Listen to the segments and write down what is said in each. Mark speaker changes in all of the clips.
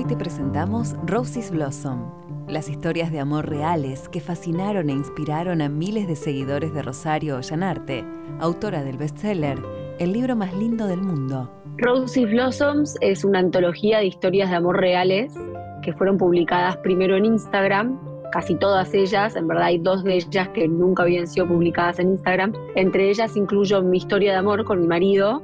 Speaker 1: Hoy te presentamos Rosie's Blossom, las historias de amor reales que fascinaron e inspiraron a miles de seguidores de Rosario Ollanarte, autora del bestseller El libro más lindo del mundo.
Speaker 2: Rosie's Blossoms es una antología de historias de amor reales que fueron publicadas primero en Instagram, casi todas ellas, en verdad hay dos de ellas que nunca habían sido publicadas en Instagram, entre ellas incluyo mi historia de amor con mi marido,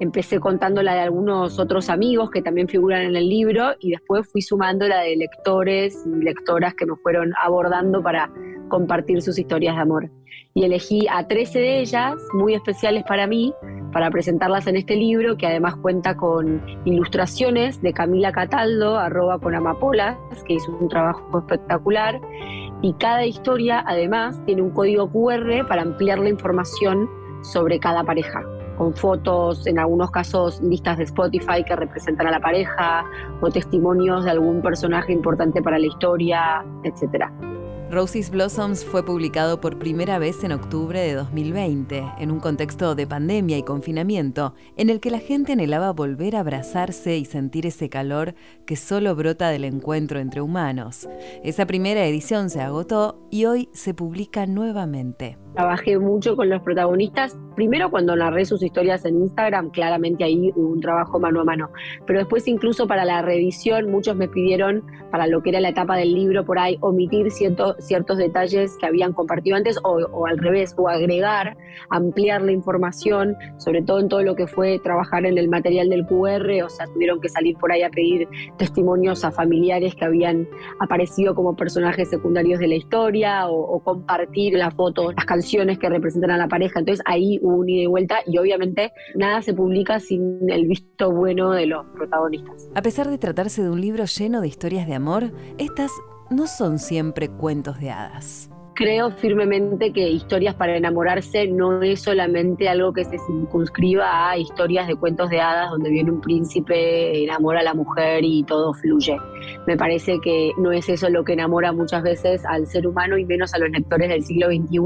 Speaker 2: Empecé contando la de algunos otros amigos que también figuran en el libro y después fui sumando la de lectores y lectoras que me fueron abordando para compartir sus historias de amor. Y elegí a 13 de ellas, muy especiales para mí, para presentarlas en este libro, que además cuenta con ilustraciones de Camila Cataldo, arroba con amapolas, que hizo un trabajo espectacular. Y cada historia, además, tiene un código QR para ampliar la información sobre cada pareja con fotos, en algunos casos listas de Spotify que representan a la pareja o testimonios de algún personaje importante para la historia, etcétera.
Speaker 1: Rosie's Blossoms fue publicado por primera vez en octubre de 2020, en un contexto de pandemia y confinamiento, en el que la gente anhelaba volver a abrazarse y sentir ese calor que solo brota del encuentro entre humanos. Esa primera edición se agotó y hoy se publica nuevamente.
Speaker 2: Trabajé mucho con los protagonistas, primero cuando narré sus historias en Instagram, claramente ahí hubo un trabajo mano a mano, pero después incluso para la revisión muchos me pidieron, para lo que era la etapa del libro por ahí, omitir cierto, ciertos detalles que habían compartido antes o, al revés, o agregar, ampliar la información, sobre todo en todo lo que fue trabajar en el material del QR, o sea, tuvieron que salir por ahí a pedir testimonios a familiares que habían aparecido como personajes secundarios de la historia o compartir las fotos, las canciones que representan a la pareja. Entonces ahí hubo un ida y vuelta y obviamente nada se publica sin el visto bueno de los protagonistas.
Speaker 1: A pesar de tratarse de un libro lleno de historias de amor, estas no son siempre cuentos de hadas
Speaker 2: creo firmemente que historias para enamorarse no es solamente algo que se circunscriba a historias de cuentos de hadas donde viene un príncipe, enamora a la mujer y todo fluye. Me parece que no es eso lo que enamora muchas veces al ser humano y menos a los lectores del siglo XXI.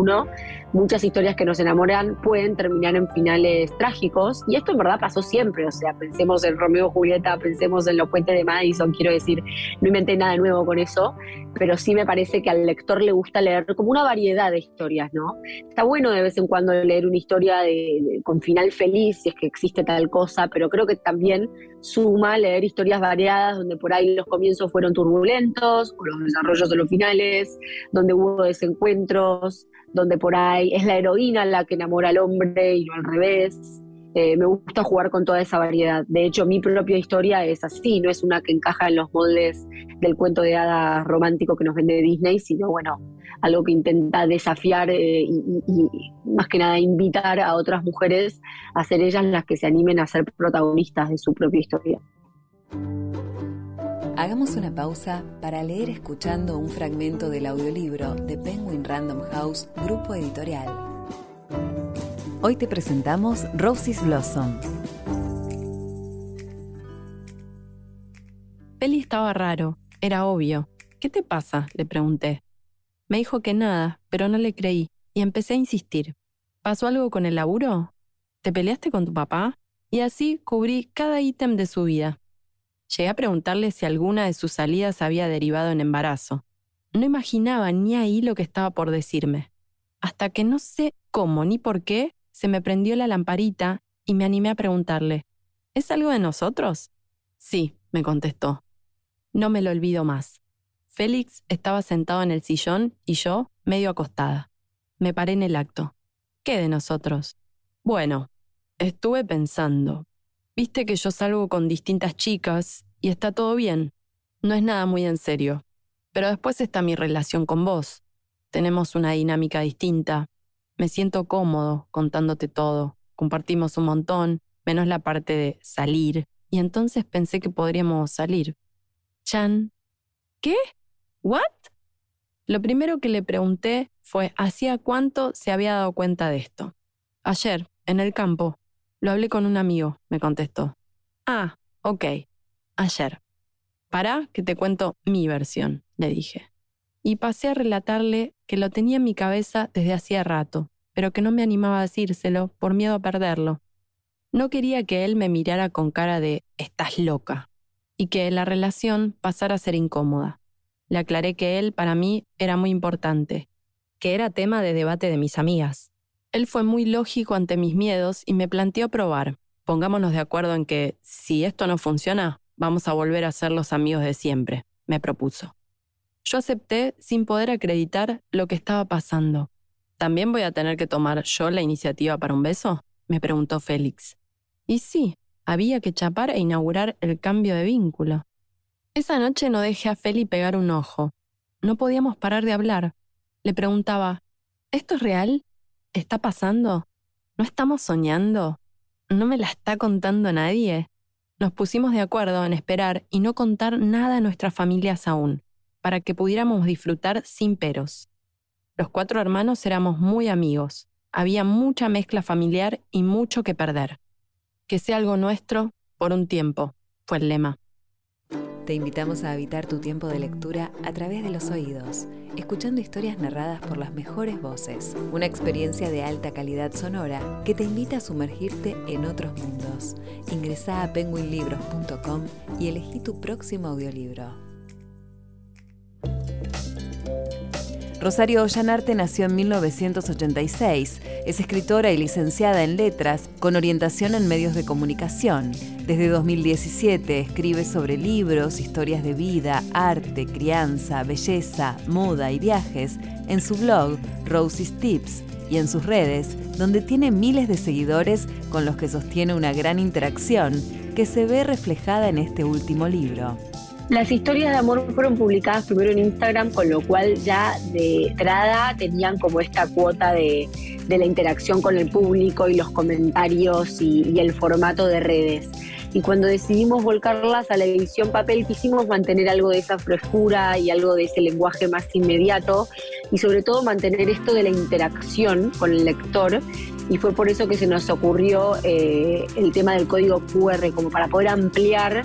Speaker 2: Muchas historias que nos enamoran pueden terminar en finales trágicos y esto en verdad pasó siempre. O sea, pensemos en Romeo y Julieta, pensemos en los puentes de Madison, quiero decir, no inventé nada nuevo con eso, pero sí me parece que al lector le gusta leer como una variedad de historias, ¿no? Está bueno de vez en cuando leer una historia de, con final feliz, si es que existe tal cosa, pero creo que también suma leer historias variadas donde por ahí los comienzos fueron turbulentos, o los desarrollos de los finales, donde hubo desencuentros, donde por ahí es la heroína la que enamora al hombre y no al revés. Eh, me gusta jugar con toda esa variedad. De hecho, mi propia historia es así, no es una que encaja en los moldes del cuento de hadas romántico que nos vende Disney, sino bueno, algo que intenta desafiar eh, y, más que nada invitar a otras mujeres a ser ellas las que se animen a ser protagonistas de su propia historia.
Speaker 1: Hagamos una pausa para leer escuchando un fragmento del audiolibro de Penguin Random House, grupo editorial. Hoy te presentamos Rosie's Blossom.
Speaker 3: Peli estaba raro, era obvio. ¿Qué te pasa? le pregunté. Me dijo que nada, pero no le creí, y empecé a insistir. ¿Pasó algo con el laburo? ¿Te peleaste con tu papá? Y así cubrí cada ítem de su vida. Llegué a preguntarle si alguna de sus salidas había derivado en embarazo. No imaginaba ni ahí lo que estaba por decirme. Hasta que no sé cómo ni por qué, se me prendió la lamparita y me animé a preguntarle, ¿es algo de nosotros? Sí, me contestó. No me lo olvido más. Félix estaba sentado en el sillón y yo medio acostada. Me paré en el acto. ¿Qué de nosotros? Bueno, estuve pensando. Viste que yo salgo con distintas chicas y está todo bien. No es nada muy en serio. Pero después está mi relación con vos. Tenemos una dinámica distinta, me siento cómodo contándote todo. Compartimos un montón menos la parte de salir, y entonces pensé que podríamos salir. Chan, ¿qué? ¿What? Lo primero que le pregunté fue hacía cuánto se había dado cuenta de esto. Ayer, en el campo. Lo hablé con un amigo, me contestó. Ah, ok. Ayer. Para que te cuento mi versión, le dije. Y pasé a relatarle que lo tenía en mi cabeza desde hacía rato, pero que no me animaba a decírselo por miedo a perderlo. No quería que él me mirara con cara de estás loca y que la relación pasara a ser incómoda. Le aclaré que él para mí era muy importante, que era tema de debate de mis amigas. Él fue muy lógico ante mis miedos y me planteó probar. Pongámonos de acuerdo en que, si esto no funciona, vamos a volver a ser los amigos de siempre, me propuso. Yo acepté sin poder acreditar lo que estaba pasando. ¿También voy a tener que tomar yo la iniciativa para un beso? me preguntó Félix. Y sí, había que chapar e inaugurar el cambio de vínculo. Esa noche no dejé a Feli pegar un ojo. No podíamos parar de hablar. Le preguntaba, ¿esto es real? ¿Está pasando? ¿No estamos soñando? ¿No me la está contando nadie? Nos pusimos de acuerdo en esperar y no contar nada a nuestras familias aún, para que pudiéramos disfrutar sin peros. Los cuatro hermanos éramos muy amigos. Había mucha mezcla familiar y mucho que perder. Que sea algo nuestro por un tiempo, fue el lema.
Speaker 1: Te invitamos a habitar tu tiempo de lectura a través de los oídos, escuchando historias narradas por las mejores voces. Una experiencia de alta calidad sonora que te invita a sumergirte en otros mundos. Ingresa a penguinlibros.com y elegí tu próximo audiolibro. Rosario Ollanarte nació en 1986. Es escritora y licenciada en letras con orientación en medios de comunicación. Desde 2017 escribe sobre libros, historias de vida, arte, crianza, belleza, moda y viajes en su blog Rosie's Tips y en sus redes, donde tiene miles de seguidores con los que sostiene una gran interacción que se ve reflejada en este último libro.
Speaker 2: Las historias de amor fueron publicadas primero en Instagram, con lo cual ya de entrada tenían como esta cuota de, la interacción con el público y los comentarios y, el formato de redes. Y cuando decidimos volcarlas a la edición papel, quisimos mantener algo de esa frescura y algo de ese lenguaje más inmediato y sobre todo mantener esto de la interacción con el lector y fue por eso que se nos ocurrió eh, el tema del código QR, como para poder ampliar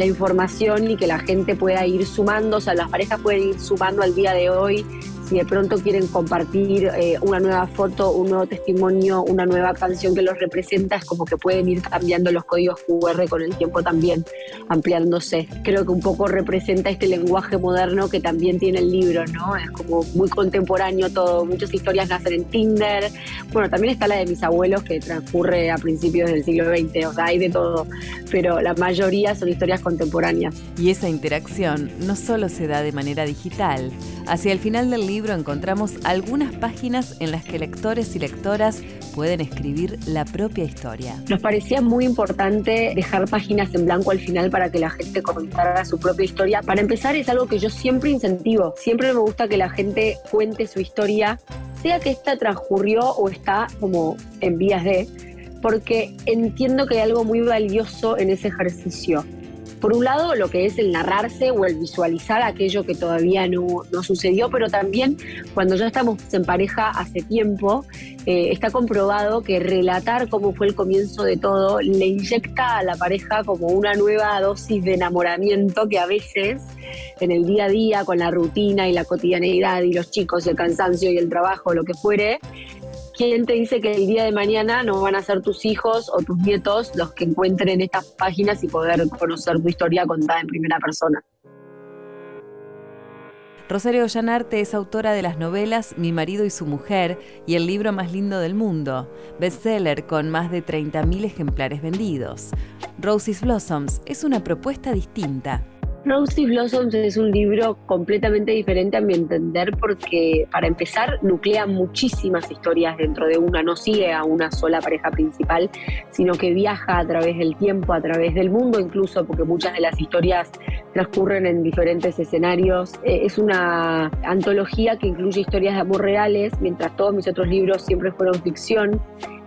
Speaker 2: la información y que la gente pueda ir sumando, o sea, las parejas pueden ir sumando al día de hoy si de pronto quieren compartir eh, una nueva foto, un nuevo testimonio, una nueva canción que los representa, es como que pueden ir cambiando los códigos QR con el tiempo también, ampliándose. Creo que un poco representa este lenguaje moderno que también tiene el libro, ¿no? Es como muy contemporáneo todo, muchas historias nacen en Tinder. Bueno, también está la de mis abuelos que transcurre a principios del siglo XX, o sea, hay de todo, pero la mayoría son historias contemporáneas.
Speaker 1: Y esa interacción no solo se da de manera digital, hacia el final del libro encontramos algunas páginas en las que lectores y lectoras pueden escribir la propia historia.
Speaker 2: Nos parecía muy importante dejar páginas en blanco al final para que la gente contara su propia historia. Para empezar, es algo que yo siempre incentivo. Siempre me gusta que la gente cuente su historia, sea que esta transcurrió o está como en vías de, porque entiendo que hay algo muy valioso en ese ejercicio por un lado, lo que es el narrarse o el visualizar aquello que todavía no, sucedió, pero también cuando ya estamos en pareja hace tiempo, eh, está comprobado que relatar cómo fue el comienzo de todo le inyecta a la pareja como una nueva dosis de enamoramiento que a veces en el día a día, con la rutina y la cotidianeidad y los chicos y el cansancio y el trabajo, lo que fuere, ¿Quién te dice que el día de mañana no van a ser tus hijos o tus nietos los que encuentren estas páginas y poder conocer tu historia contada en primera persona?
Speaker 1: Rosario Ollanarte es autora de las novelas Mi marido y su mujer y El libro más lindo del mundo, bestseller con más de 30.000 ejemplares vendidos. Rosie's Blossoms es una propuesta distinta
Speaker 2: Rosy Blossoms es un libro completamente diferente a mi entender porque, para empezar, nuclea muchísimas historias dentro de una, no sigue a una sola pareja principal, sino que viaja a través del tiempo, a través del mundo incluso, porque muchas de las historias transcurren en diferentes escenarios. Eh, es una antología que incluye historias de amor reales, mientras todos mis otros libros siempre fueron ficción.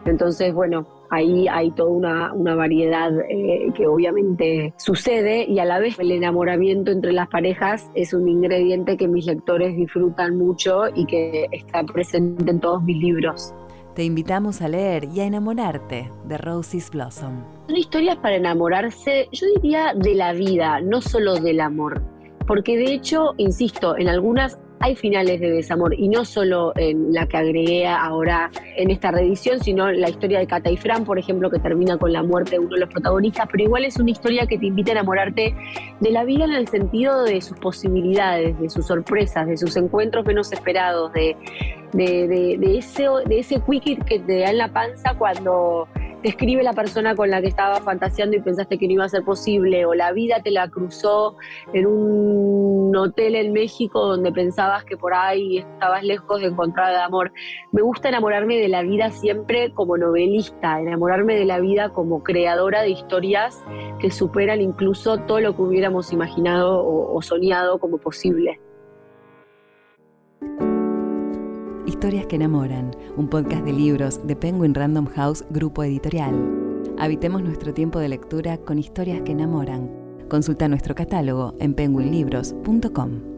Speaker 2: Entonces, bueno, ahí hay toda una, una variedad eh, que obviamente sucede y a la vez el enamoramiento entre las parejas es un ingrediente que mis lectores disfrutan mucho y que está presente en todos mis libros.
Speaker 1: Te invitamos a leer y a enamorarte de Rosie's Blossom.
Speaker 2: Son historias para enamorarse, yo diría, de la vida, no solo del amor. Porque de hecho, insisto, en algunas hay finales de desamor y no solo en la que agregué ahora en esta reedición, sino la historia de Cata y Fran, por ejemplo, que termina con la muerte de uno de los protagonistas, pero igual es una historia que te invita a enamorarte de la vida en el sentido de sus posibilidades, de sus sorpresas, de sus encuentros menos esperados, de, ese, de ese quickie que te da en la panza cuando te escribe la persona con la que estaba fantaseando y pensaste que no iba a ser posible, o la vida te la cruzó en un hotel en México donde pensabas que por ahí estabas lejos de encontrar el amor. Me gusta enamorarme de la vida siempre como novelista, enamorarme de la vida como creadora de historias que superan incluso todo lo que hubiéramos imaginado o, o soñado como posible.
Speaker 1: Historias que enamoran, un podcast de libros de Penguin Random House Grupo Editorial. Habitemos nuestro tiempo de lectura con historias que enamoran. Consulta nuestro catálogo en penguinlibros.com.